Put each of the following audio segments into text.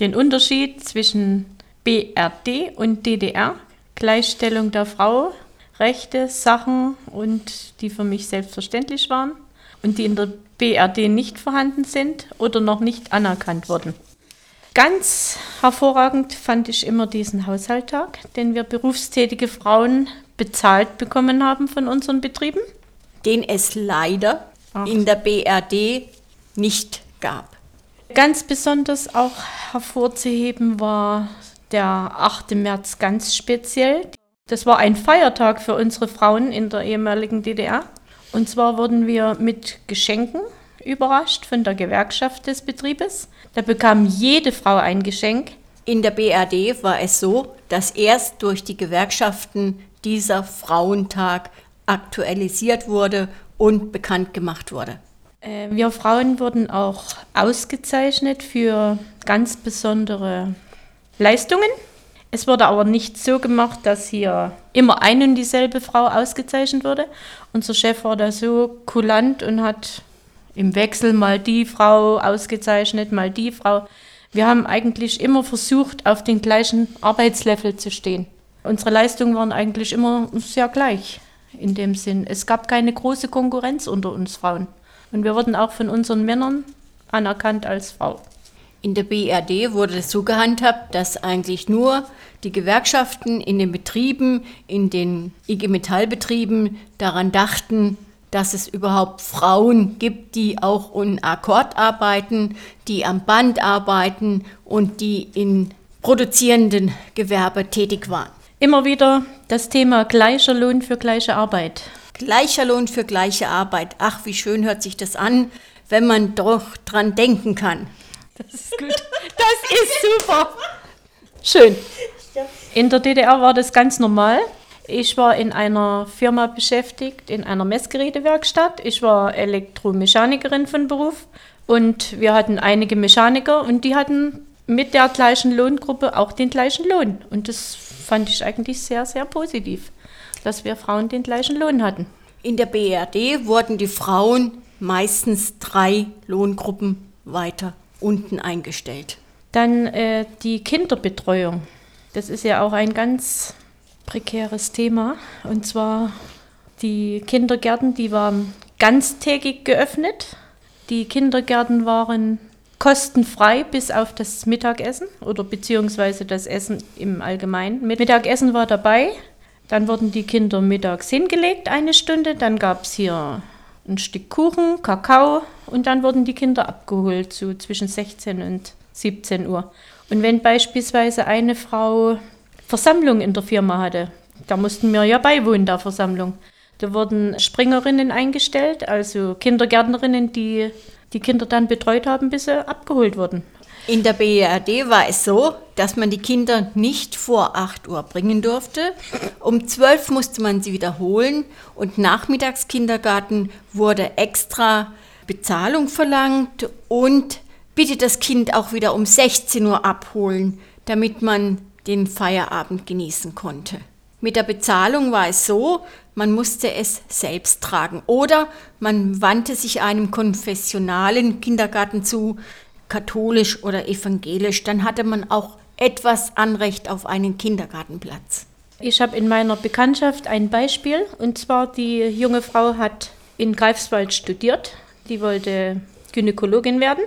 den Unterschied zwischen BRD und DDR, Gleichstellung der Frau, Rechte, Sachen und die für mich selbstverständlich waren und die in der BRD nicht vorhanden sind oder noch nicht anerkannt wurden. Ganz hervorragend fand ich immer diesen Haushalttag, den wir berufstätige Frauen bezahlt bekommen haben von unseren Betrieben. Den es leider Ach. in der BRD nicht gab. Ganz besonders auch hervorzuheben war der 8. März ganz speziell. Das war ein Feiertag für unsere Frauen in der ehemaligen DDR. Und zwar wurden wir mit Geschenken überrascht von der Gewerkschaft des Betriebes. Da bekam jede Frau ein Geschenk. In der BRD war es so, dass erst durch die Gewerkschaften dieser Frauentag aktualisiert wurde und bekannt gemacht wurde. Äh, wir Frauen wurden auch ausgezeichnet für ganz besondere Leistungen. Es wurde aber nicht so gemacht, dass hier immer eine und dieselbe Frau ausgezeichnet wurde. Unser Chef war da so kulant und hat im Wechsel mal die Frau ausgezeichnet, mal die Frau. Wir haben eigentlich immer versucht, auf den gleichen Arbeitslevel zu stehen. Unsere Leistungen waren eigentlich immer sehr gleich in dem Sinn. Es gab keine große Konkurrenz unter uns Frauen. Und wir wurden auch von unseren Männern anerkannt als Frau. In der BRD wurde es so gehandhabt, dass eigentlich nur die Gewerkschaften in den Betrieben, in den IG Metallbetrieben daran dachten, dass es überhaupt Frauen gibt, die auch in Akkord arbeiten, die am Band arbeiten und die in produzierenden Gewerbe tätig waren. Immer wieder das Thema gleicher Lohn für gleiche Arbeit. Gleicher Lohn für gleiche Arbeit. Ach, wie schön hört sich das an, wenn man doch dran denken kann. Das ist gut. Das ist super. Schön. In der DDR war das ganz normal. Ich war in einer Firma beschäftigt, in einer Messgerätewerkstatt. Ich war Elektromechanikerin von Beruf und wir hatten einige Mechaniker und die hatten mit der gleichen Lohngruppe auch den gleichen Lohn. Und das fand ich eigentlich sehr, sehr positiv dass wir Frauen den gleichen Lohn hatten. In der BRD wurden die Frauen meistens drei Lohngruppen weiter unten eingestellt. Dann äh, die Kinderbetreuung. Das ist ja auch ein ganz prekäres Thema. Und zwar die Kindergärten, die waren ganztägig geöffnet. Die Kindergärten waren kostenfrei bis auf das Mittagessen oder beziehungsweise das Essen im Allgemeinen. Mittagessen war dabei. Dann wurden die Kinder mittags hingelegt, eine Stunde. Dann gab es hier ein Stück Kuchen, Kakao und dann wurden die Kinder abgeholt, so zwischen 16 und 17 Uhr. Und wenn beispielsweise eine Frau Versammlung in der Firma hatte, da mussten wir ja beiwohnen der Versammlung. Da wurden Springerinnen eingestellt, also Kindergärtnerinnen, die die Kinder dann betreut haben, bis sie abgeholt wurden. In der BRD war es so, dass man die Kinder nicht vor 8 Uhr bringen durfte. Um 12 musste man sie wiederholen und Nachmittagskindergarten wurde extra Bezahlung verlangt und bitte das Kind auch wieder um 16 Uhr abholen, damit man den Feierabend genießen konnte. Mit der Bezahlung war es so, man musste es selbst tragen oder man wandte sich einem konfessionalen Kindergarten zu, katholisch oder evangelisch, dann hatte man auch etwas Anrecht auf einen Kindergartenplatz. Ich habe in meiner Bekanntschaft ein Beispiel und zwar die junge Frau hat in Greifswald studiert, die wollte Gynäkologin werden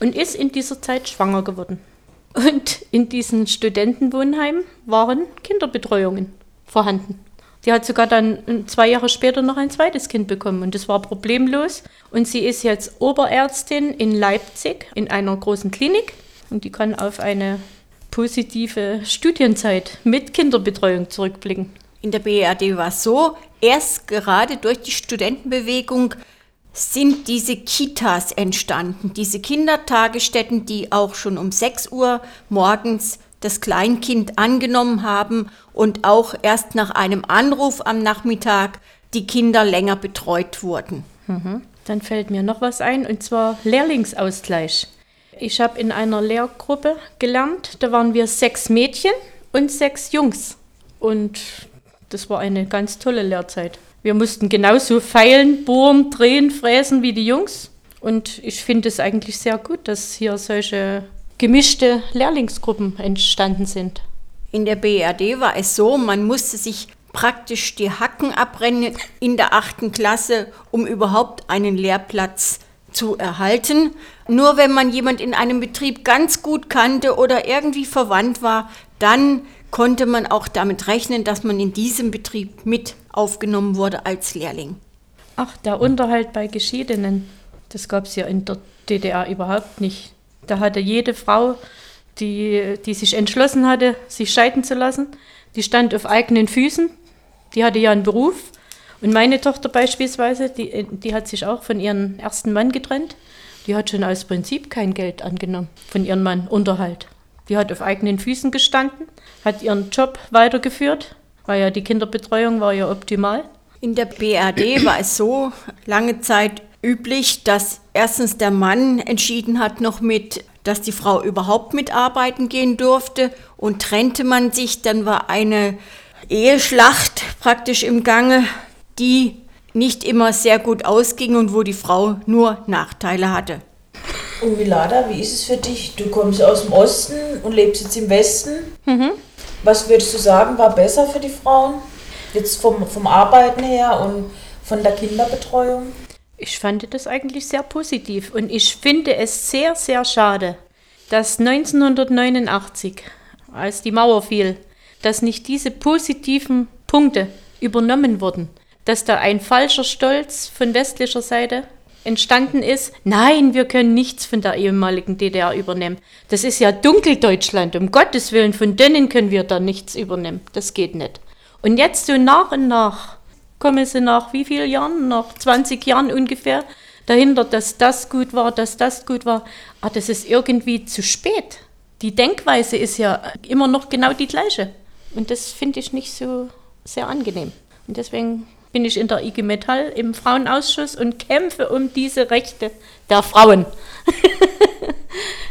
und ist in dieser Zeit schwanger geworden. Und in diesen Studentenwohnheimen waren Kinderbetreuungen vorhanden. Die hat sogar dann zwei Jahre später noch ein zweites Kind bekommen und das war problemlos. Und sie ist jetzt Oberärztin in Leipzig in einer großen Klinik und die kann auf eine positive Studienzeit mit Kinderbetreuung zurückblicken. In der BRD war es so, erst gerade durch die Studentenbewegung sind diese Kitas entstanden, diese Kindertagesstätten, die auch schon um 6 Uhr morgens das Kleinkind angenommen haben und auch erst nach einem Anruf am Nachmittag die Kinder länger betreut wurden. Mhm. Dann fällt mir noch was ein, und zwar Lehrlingsausgleich. Ich habe in einer Lehrgruppe gelernt, da waren wir sechs Mädchen und sechs Jungs. Und das war eine ganz tolle Lehrzeit. Wir mussten genauso feilen, bohren, drehen, fräsen wie die Jungs. Und ich finde es eigentlich sehr gut, dass hier solche gemischte Lehrlingsgruppen entstanden sind. In der BRD war es so, man musste sich praktisch die Hacken abbrennen in der achten Klasse, um überhaupt einen Lehrplatz zu erhalten. Nur wenn man jemand in einem Betrieb ganz gut kannte oder irgendwie verwandt war, dann konnte man auch damit rechnen, dass man in diesem Betrieb mit aufgenommen wurde als Lehrling. Ach, der Unterhalt bei Geschiedenen, das gab es ja in der DDR überhaupt nicht. Da hatte jede Frau, die, die sich entschlossen hatte, sich scheiden zu lassen, die stand auf eigenen Füßen, die hatte ja einen Beruf. Und meine Tochter beispielsweise, die, die hat sich auch von ihrem ersten Mann getrennt. Die hat schon aus Prinzip kein Geld angenommen von ihrem Mann, Unterhalt. Die hat auf eigenen Füßen gestanden, hat ihren Job weitergeführt, weil ja die Kinderbetreuung war ja optimal. In der BRD war es so lange Zeit üblich, dass erstens der Mann entschieden hat noch mit, dass die Frau überhaupt mitarbeiten gehen durfte und trennte man sich, dann war eine Eheschlacht praktisch im Gange, die nicht immer sehr gut ausging und wo die Frau nur Nachteile hatte. Und Milada, wie ist es für dich? Du kommst aus dem Osten und lebst jetzt im Westen. Mhm. Was würdest du sagen, war besser für die Frauen? Jetzt vom, vom Arbeiten her und von der Kinderbetreuung? Ich fand das eigentlich sehr positiv und ich finde es sehr, sehr schade, dass 1989, als die Mauer fiel, dass nicht diese positiven Punkte übernommen wurden, dass da ein falscher Stolz von westlicher Seite entstanden ist, nein, wir können nichts von der ehemaligen DDR übernehmen. Das ist ja Dunkeldeutschland, um Gottes Willen, von denen können wir da nichts übernehmen. Das geht nicht. Und jetzt so nach und nach kommen sie nach wie vielen Jahren, nach 20 Jahren ungefähr, dahinter, dass das gut war, dass das gut war. Aber ah, das ist irgendwie zu spät. Die Denkweise ist ja immer noch genau die gleiche. Und das finde ich nicht so sehr angenehm. Und deswegen bin ich in der IG Metall im Frauenausschuss und kämpfe um diese Rechte der Frauen.